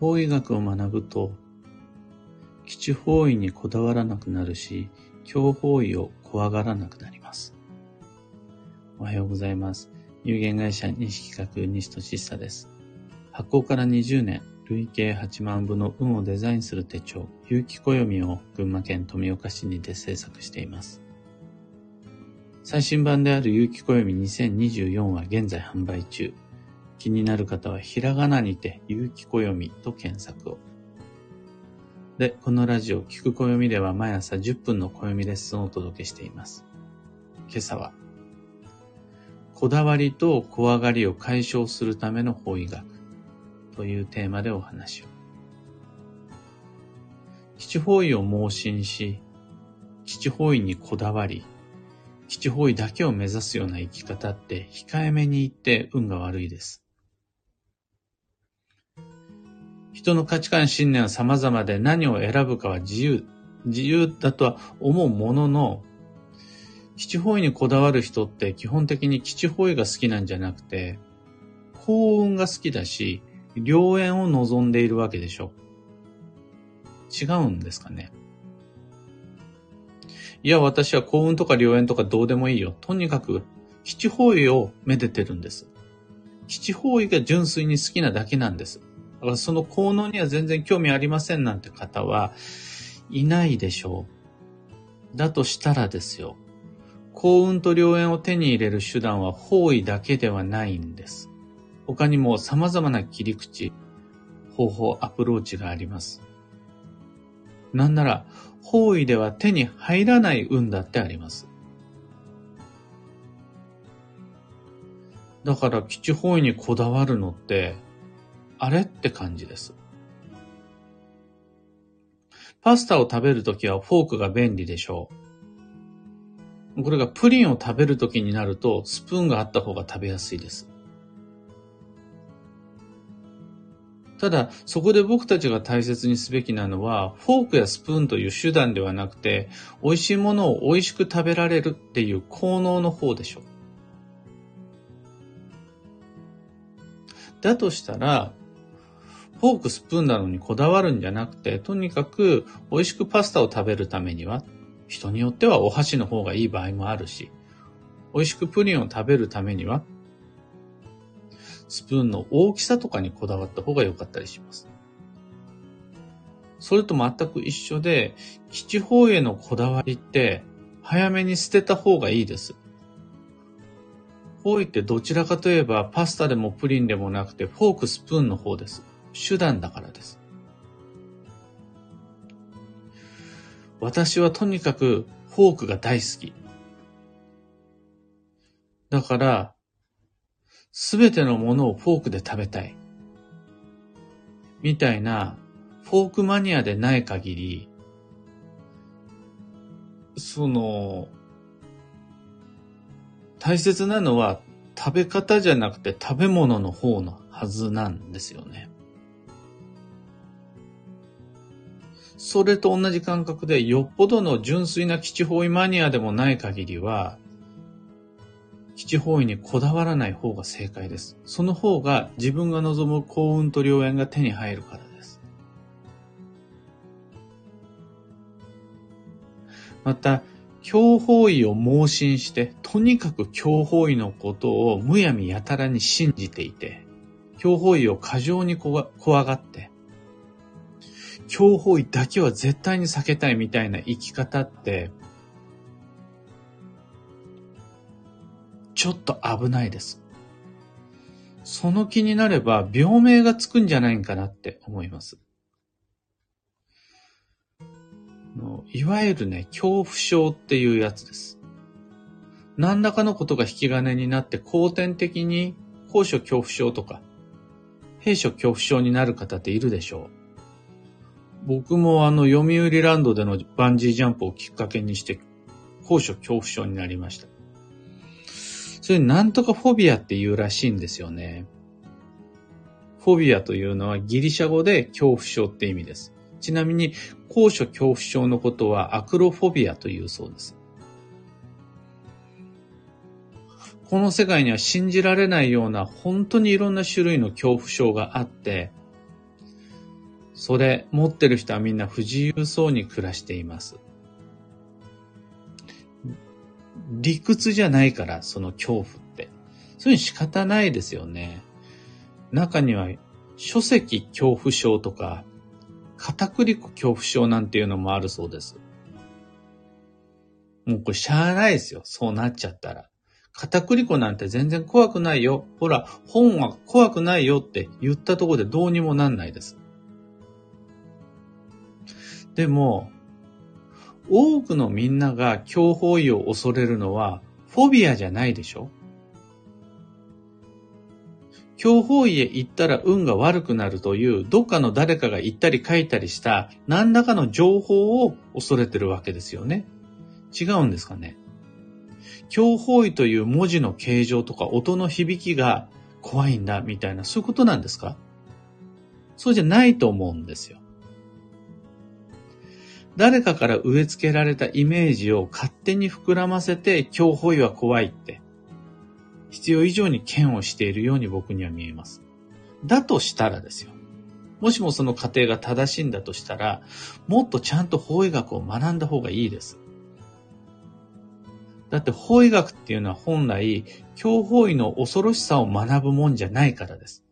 法医学を学ぶと、基地方位にこだわらなくなるし、強方位を怖がらなくなります。おはようございます。有限会社西企画西俊久です。発行から20年、累計8万部の運をデザインする手帳、有機暦を群馬県富岡市にて制作しています。最新版である有機暦2024は現在販売中。気になる方はひらがなにて有機暦と検索を。で、このラジオ、聞く暦では毎朝10分の暦レッスンをお届けしています。今朝は、こだわりと怖がりを解消するための法医学というテーマでお話を。基地方位を盲信し、基地方位にこだわり、基地方位だけを目指すような生き方って控えめに言って運が悪いです。人の価値観信念は様々で何を選ぶかは自由、自由だとは思うものの、基地方位にこだわる人って基本的に基地方位が好きなんじゃなくて、幸運が好きだし、良縁を望んでいるわけでしょ。違うんですかね。いや、私は幸運とか良縁とかどうでもいいよ。とにかく、七方位をめでてるんです。七方位が純粋に好きなだけなんです。だからその効能には全然興味ありませんなんて方はいないでしょう。だとしたらですよ。幸運と良縁を手に入れる手段は方位だけではないんです。他にも様々な切り口、方法、アプローチがあります。なんなら、方位では手に入らない運だってあります。だから基地方位にこだわるのって、あれ？って感じです。パスタを食べるときはフォークが便利でしょう。これ？がプリンを食べるときになるとスプーンがあった方が食べやすいです。ただ、そこで僕たちが大切にすべきなのは、フォークやスプーンという手段ではなくて、美味しいものを美味しく食べられ？るっていう効能の方でしょう。だとしたら、フォーク、スプーンなのにこだわるんじゃなくて、とにかく美味しくパスタを食べるためには、人によってはお箸の方がいい場合もあるし、美味しくプリンを食べるためには、スプーンの大きさとかにこだわった方が良かったりします。それと全く一緒で、基地方へのこだわりって早めに捨てた方がいいです。方位ってどちらかといえばパスタでもプリンでもなくてフォークスプーンの方です。手段だからです。私はとにかくフォークが大好き。だから、すべてのものをフォークで食べたい。みたいな、フォークマニアでない限り、その、大切なのは食べ方じゃなくて食べ物の方のはずなんですよね。それと同じ感覚でよっぽどの純粋な基地方位マニアでもない限りは、基地方位にこだわらない方が正解です。その方が自分が望む幸運と良縁が手に入るからです。また、強方位を盲信して、とにかく強方位のことをむやみやたらに信じていて、強方位を過剰に怖がって、強方位だけは絶対に避けたいみたいな生き方って、ちょっと危ないです。その気になれば病名がつくんじゃないかなって思います。いわゆるね、恐怖症っていうやつです。何らかのことが引き金になって後天的に高所恐怖症とか、閉所恐怖症になる方っているでしょう。僕もあの、読売ランドでのバンジージャンプをきっかけにして、高所恐怖症になりました。それなんとかフォビアって言うらしいんですよね。フォビアというのはギリシャ語で恐怖症って意味です。ちなみに、高所恐怖症のことはアクロフォビアというそうです。この世界には信じられないような本当にいろんな種類の恐怖症があって、それ持ってる人はみんな不自由そうに暮らしています。理屈じゃないから、その恐怖って。そういうに仕方ないですよね。中には、書籍恐怖症とか、片栗粉恐怖症なんていうのもあるそうです。もうこれしゃあないですよ。そうなっちゃったら。片栗粉なんて全然怖くないよ。ほら、本は怖くないよって言ったところでどうにもなんないです。でも、多くのみんなが強法医を恐れるのはフォビアじゃないでしょ？強法医へ行ったら運が悪くなるというどっかの誰かが言ったり書いたりした何らかの情報を恐れてるわけですよね。違うんですかね？強法医という文字の形状とか音の響きが怖いんだみたいなそういうことなんですか？そうじゃないと思うんですよ。誰かから植え付けられたイメージを勝手に膨らませて、強保医は怖いって、必要以上に嫌悪しているように僕には見えます。だとしたらですよ。もしもその過程が正しいんだとしたら、もっとちゃんと法医学を学んだ方がいいです。だって法医学っていうのは本来、強法医の恐ろしさを学ぶもんじゃないからです。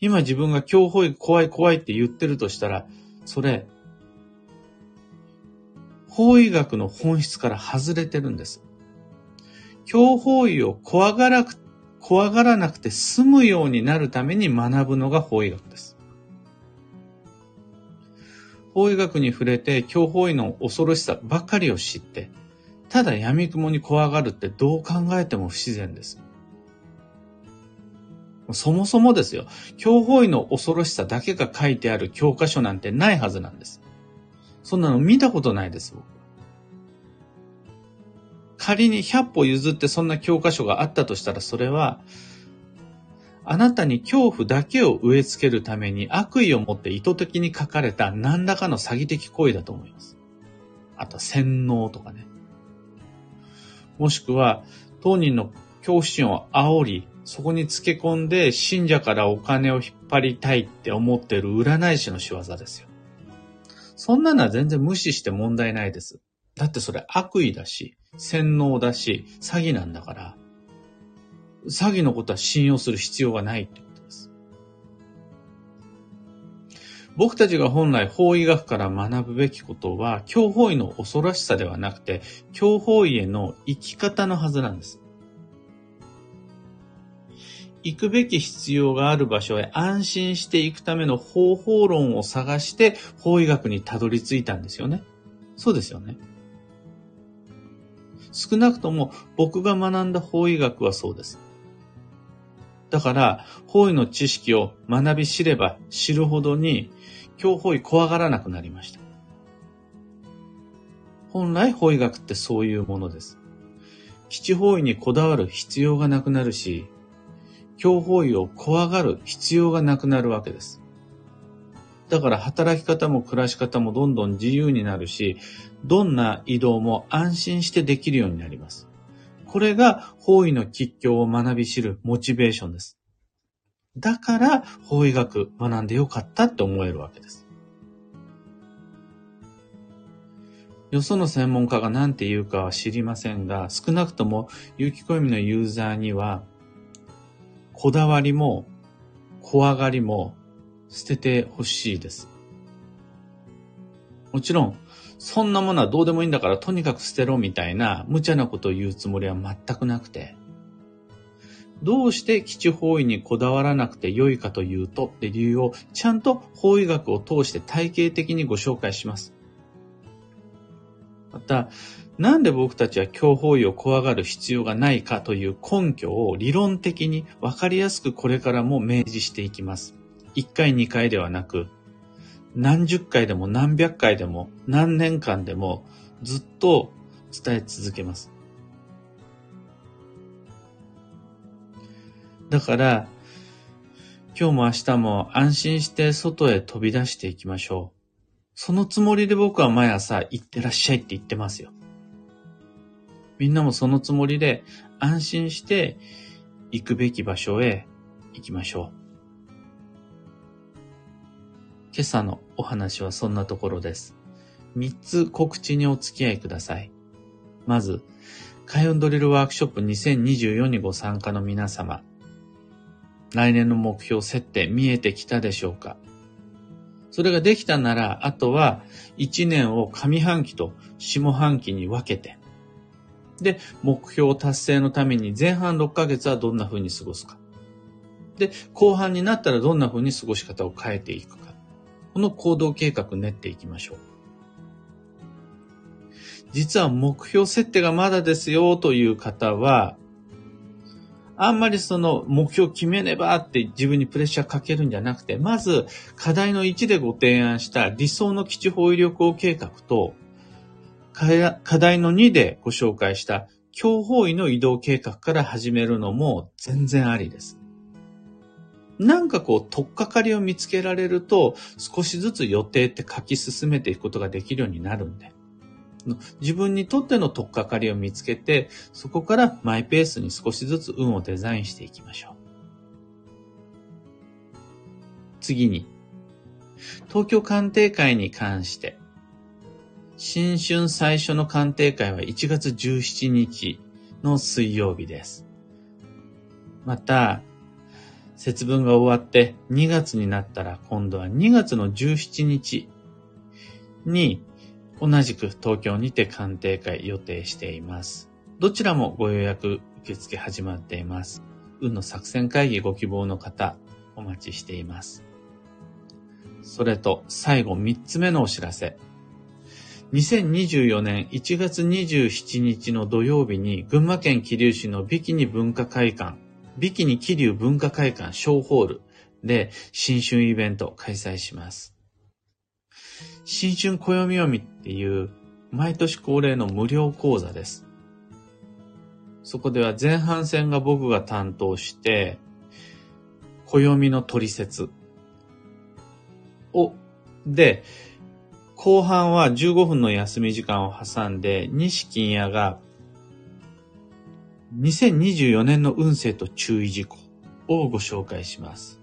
今自分が強法医怖い怖いって言ってるとしたら、それ、法医学の本質から外れてるんです。教法医を怖がら怖がらなくて済むようになるために学ぶのが法医学です。法医学に触れて教法医の恐ろしさばかりを知って、ただ闇雲に怖がるってどう考えても不自然です。そもそもですよ、教法医の恐ろしさだけが書いてある教科書なんてないはずなんです。そんなの見たことないです、僕。仮に100歩譲ってそんな教科書があったとしたら、それは、あなたに恐怖だけを植え付けるために悪意を持って意図的に書かれた何らかの詐欺的行為だと思います。あと洗脳とかね。もしくは、当人の恐怖心を煽り、そこにつけ込んで信者からお金を引っ張りたいって思ってる占い師の仕業ですよ。そんなのは全然無視して問題ないです。だってそれ悪意だし、洗脳だし、詐欺なんだから、詐欺のことは信用する必要がないってことです。僕たちが本来法医学から学ぶべきことは、教法医の恐ろしさではなくて、教法医への生き方のはずなんです。行くべき必要がある場所へ安心していくための方法論を探して法医学にたどり着いたんですよね。そうですよね。少なくとも僕が学んだ法医学はそうです。だから、法医の知識を学び知れば知るほどに、今日法医怖がらなくなりました。本来法医学ってそういうものです。基地法医にこだわる必要がなくなるし、強法医を怖がる必要がなくなるわけです。だから働き方も暮らし方もどんどん自由になるし、どんな移動も安心してできるようになります。これが法医の吉祥を学び知るモチベーションです。だから法医学学んでよかったって思えるわけです。よその専門家が何て言うかは知りませんが、少なくとも有機小読みのユーザーにはこだわりも、怖がりも捨ててほしいです。もちろん、そんなものはどうでもいいんだからとにかく捨てろみたいな無茶なことを言うつもりは全くなくて、どうして基地方位にこだわらなくて良いかというとって理由をちゃんと法医学を通して体系的にご紹介します。また、なんで僕たちは強法医を怖がる必要がないかという根拠を理論的に分かりやすくこれからも明示していきます。1回2回ではなく、何十回でも何百回でも何年間でもずっと伝え続けます。だから、今日も明日も安心して外へ飛び出していきましょう。そのつもりで僕は毎朝行ってらっしゃいって言ってますよ。みんなもそのつもりで安心して行くべき場所へ行きましょう。今朝のお話はそんなところです。3つ告知にお付き合いください。まず、開運ドリルワークショップ2024にご参加の皆様、来年の目標設定見えてきたでしょうかそれができたなら、あとは1年を上半期と下半期に分けて、で、目標達成のために前半6ヶ月はどんな風に過ごすか。で、後半になったらどんな風に過ごし方を変えていくか。この行動計画練っていきましょう。実は目標設定がまだですよという方は、あんまりその目標決めねばって自分にプレッシャーかけるんじゃなくて、まず課題の1でご提案した理想の基地方位旅行計画と、課題の2でご紹介した強方位の移動計画から始めるのも全然ありです。なんかこう、とっかかりを見つけられると、少しずつ予定って書き進めていくことができるようになるんで。自分にとってのとっかかりを見つけて、そこからマイペースに少しずつ運をデザインしていきましょう。次に、東京鑑定会に関して、新春最初の鑑定会は1月17日の水曜日です。また、節分が終わって2月になったら今度は2月の17日に同じく東京にて鑑定会予定しています。どちらもご予約受付始まっています。運の作戦会議ご希望の方、お待ちしています。それと最後3つ目のお知らせ。2024年1月27日の土曜日に群馬県桐生市のビキニ文化会館、ビキニ桐生文化会館小ホールで新春イベントを開催します。新春暦読みっていう毎年恒例の無料講座です。そこでは前半戦が僕が担当して、暦の取説を、で、後半は15分の休み時間を挟んで、西金屋が2024年の運勢と注意事項をご紹介します。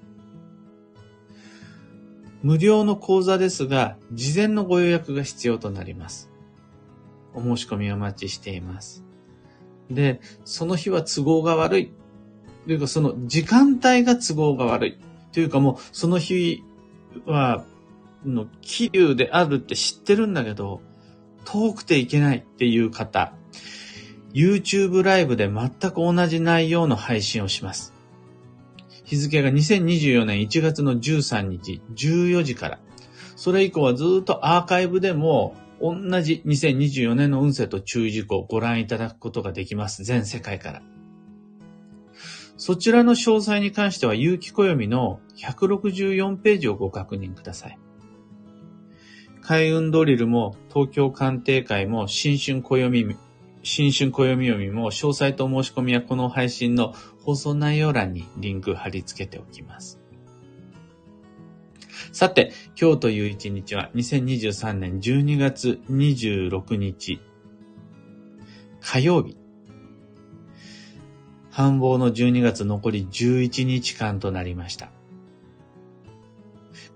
無料の講座ですが、事前のご予約が必要となります。お申し込みをお待ちしています。で、その日は都合が悪い。というか、その時間帯が都合が悪い。というかもう、その日は、の、気流であるって知ってるんだけど、遠くていけないっていう方、YouTube ライブで全く同じ内容の配信をします。日付が2024年1月の13日14時から。それ以降はずっとアーカイブでも同じ2024年の運勢と注意事項をご覧いただくことができます。全世界から。そちらの詳細に関しては、有機暦の164ページをご確認ください。開運ドリルも東京鑑定会も新春暦新春暦読みも詳細と申し込みはこの配信の放送内容欄にリンク貼り付けておきます。さて、今日という一日は2023年12月26日火曜日。繁忙の12月残り11日間となりました。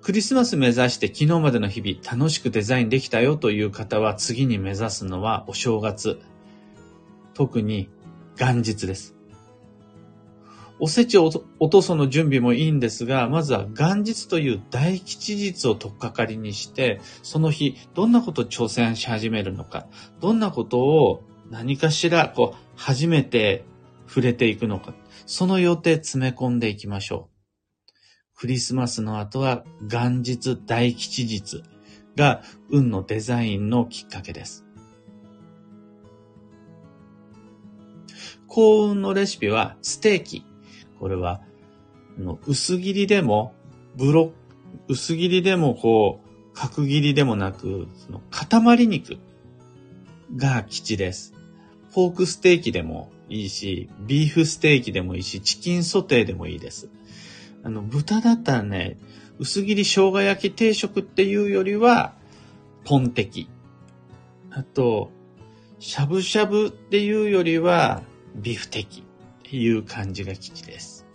クリスマス目指して昨日までの日々楽しくデザインできたよという方は次に目指すのはお正月特に元日です。おせちを落とすの準備もいいんですが、まずは元日という大吉日を取っかかりにして、その日、どんなことを挑戦し始めるのか、どんなことを何かしら、こう、初めて触れていくのか、その予定詰め込んでいきましょう。クリスマスの後は元日大吉日が運のデザインのきっかけです。幸運のレシピはステーキ。これは、薄切りでも、ブロ薄切りでもこう、角切りでもなく、その塊肉が基地です。ポークステーキでもいいし、ビーフステーキでもいいし、チキンソテーでもいいです。あの、豚だったらね、薄切り生姜焼き定食っていうよりは、ポンテキ。あと、しゃぶしゃぶっていうよりは、ビフテキっていう感じが基地です。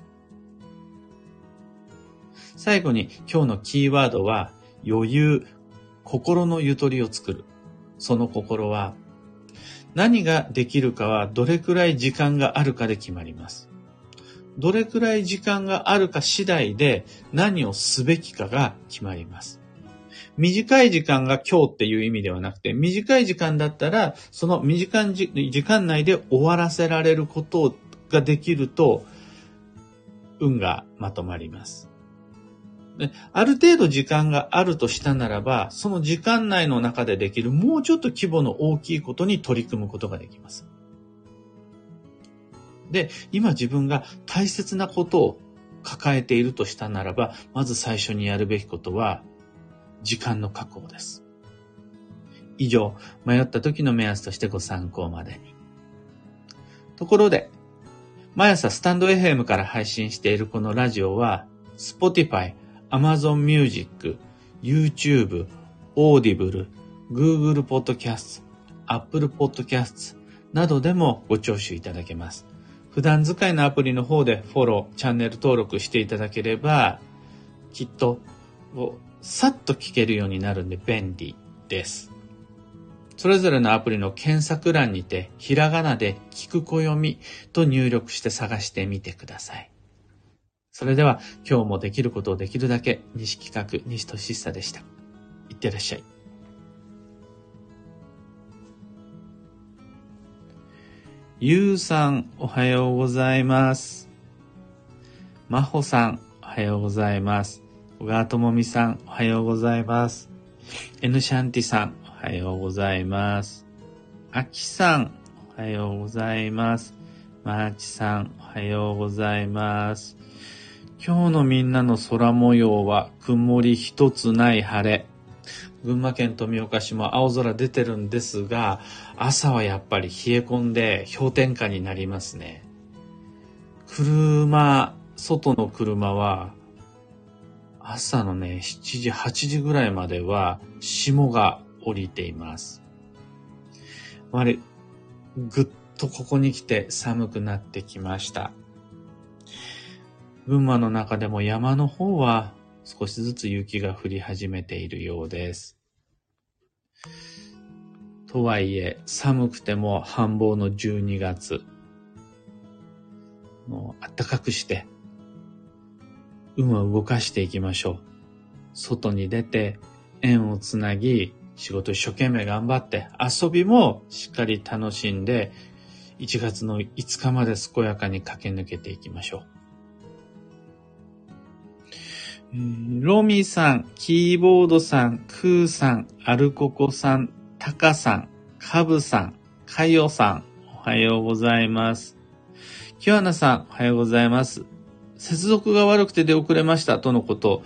最後に今日のキーワードは、余裕、心のゆとりを作る。その心は、何ができるかはどれくらい時間があるかで決まります。どれくらい時間があるか次第で何をすべきかが決まります。短い時間が今日っていう意味ではなくて、短い時間だったら、その短い時間内で終わらせられることができると、運がまとまります。ある程度時間があるとしたならば、その時間内の中でできるもうちょっと規模の大きいことに取り組むことができます。で、今自分が大切なことを抱えているとしたならば、まず最初にやるべきことは、時間の確保です。以上、迷った時の目安としてご参考までに。ところで、毎朝スタンド FM から配信しているこのラジオは、Spotify、Amazon Music、YouTube、Audible、Google Podcast、Apple Podcast などでもご聴取いただけます。普段使いのアプリの方でフォロー、チャンネル登録していただければ、きっとさっと聞けるようになるんで便利です。それぞれのアプリの検索欄にて、ひらがなで聞く暦と入力して探してみてください。それでは、今日もできることをできるだけ、西企画、西俊久でした。いってらっしゃい。ゆうさん、おはようございます。まほさん、おはようございます。小川智美さん、おはようございます。N シャンティさん、おはようございます。あきさん、おはようございます。まーちさん、おはようございます。今日のみんなの空模様は曇り一つない晴れ。群馬県富岡市も青空出てるんですが、朝はやっぱり冷え込んで氷点下になりますね。車、外の車は朝のね、7時、8時ぐらいまでは霜が降りています。あれ、ぐっとここに来て寒くなってきました。群馬の中でも山の方は少しずつ雪が降り始めているようです。とはいえ、寒くても繁忙の12月。もう暖かくして運を動かしていきましょう。外に出て縁をつなぎ、仕事一生懸命頑張って、遊びもしっかり楽しんで、1月の5日まで健やかに駆け抜けていきましょう。ロミさん、キーボードさん、クーさん、アルココさん、タカさん、カブさん、カヨさん、おはようございます。キュアナさん、おはようございます。接続が悪くて出遅れましたとのこと。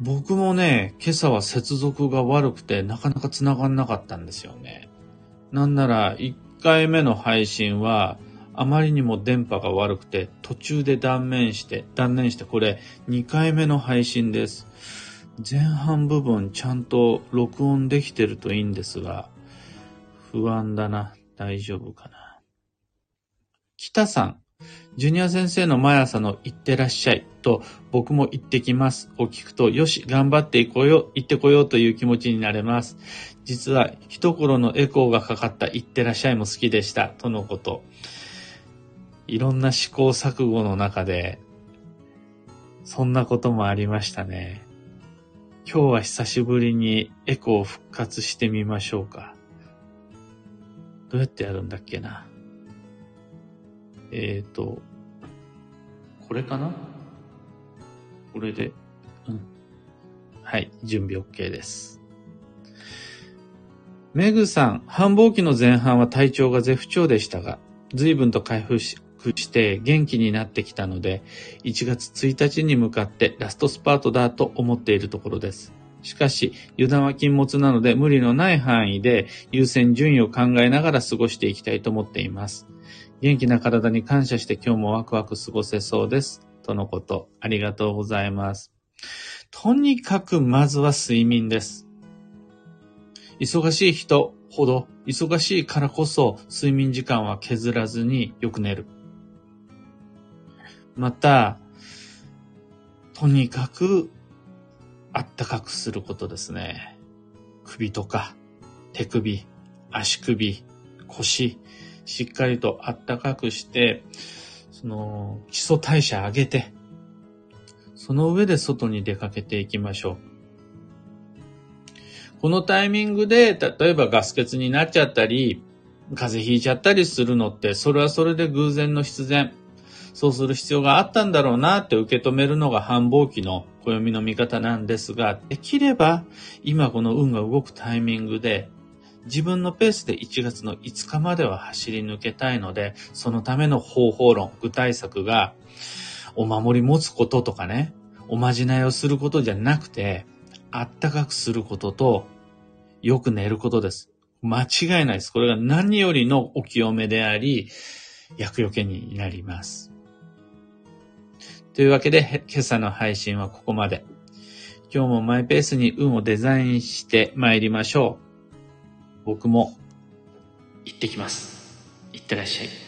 僕もね、今朝は接続が悪くてなかなか繋がんなかったんですよね。なんなら1回目の配信はあまりにも電波が悪くて途中で断念して、断念してこれ2回目の配信です。前半部分ちゃんと録音できてるといいんですが、不安だな。大丈夫かな。北さん、ジュニア先生の毎朝の行ってらっしゃいと僕も行ってきますを聞くと、よし、頑張っていこうよ、行ってこようという気持ちになれます。実は一頃のエコーがかかった行ってらっしゃいも好きでしたとのこと。いろんな試行錯誤の中で、そんなこともありましたね。今日は久しぶりにエコー復活してみましょうか。どうやってやるんだっけな。えっ、ー、と、これかな？これで、うん。はい、準備 OK です。メグさん、繁忙期の前半は体調が絶不調でしたが、随分と回復して元気になってきたので、1月1日に向かってラストスパートだと思っているところです。しかし、油断は禁物なので無理のない範囲で優先順位を考えながら過ごしていきたいと思っています。元気な体に感謝して今日もワクワク過ごせそうです。とのこと。ありがとうございます。とにかくまずは睡眠です。忙しい人ほど、忙しいからこそ睡眠時間は削らずによく寝る。また、とにかくあったかくすることですね。首とか手首、足首、腰、しっかりとあったかくして、その基礎代謝上げて、その上で外に出かけていきましょう。このタイミングで、例えばガス欠になっちゃったり、風邪ひいちゃったりするのって、それはそれで偶然の必然。そうする必要があったんだろうなって受け止めるのが繁忙期の暦の見方なんですが、できれば今この運が動くタイミングで自分のペースで1月の5日までは走り抜けたいので、そのための方法論、具体策がお守り持つこととかね、おまじないをすることじゃなくて、あったかくすることと、よく寝ることです。間違いないです。これが何よりのお清めであり、厄除けになります。というわけで、今朝の配信はここまで。今日もマイペースに運をデザインして参りましょう。僕も行ってきます。行ってらっしゃい。